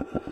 you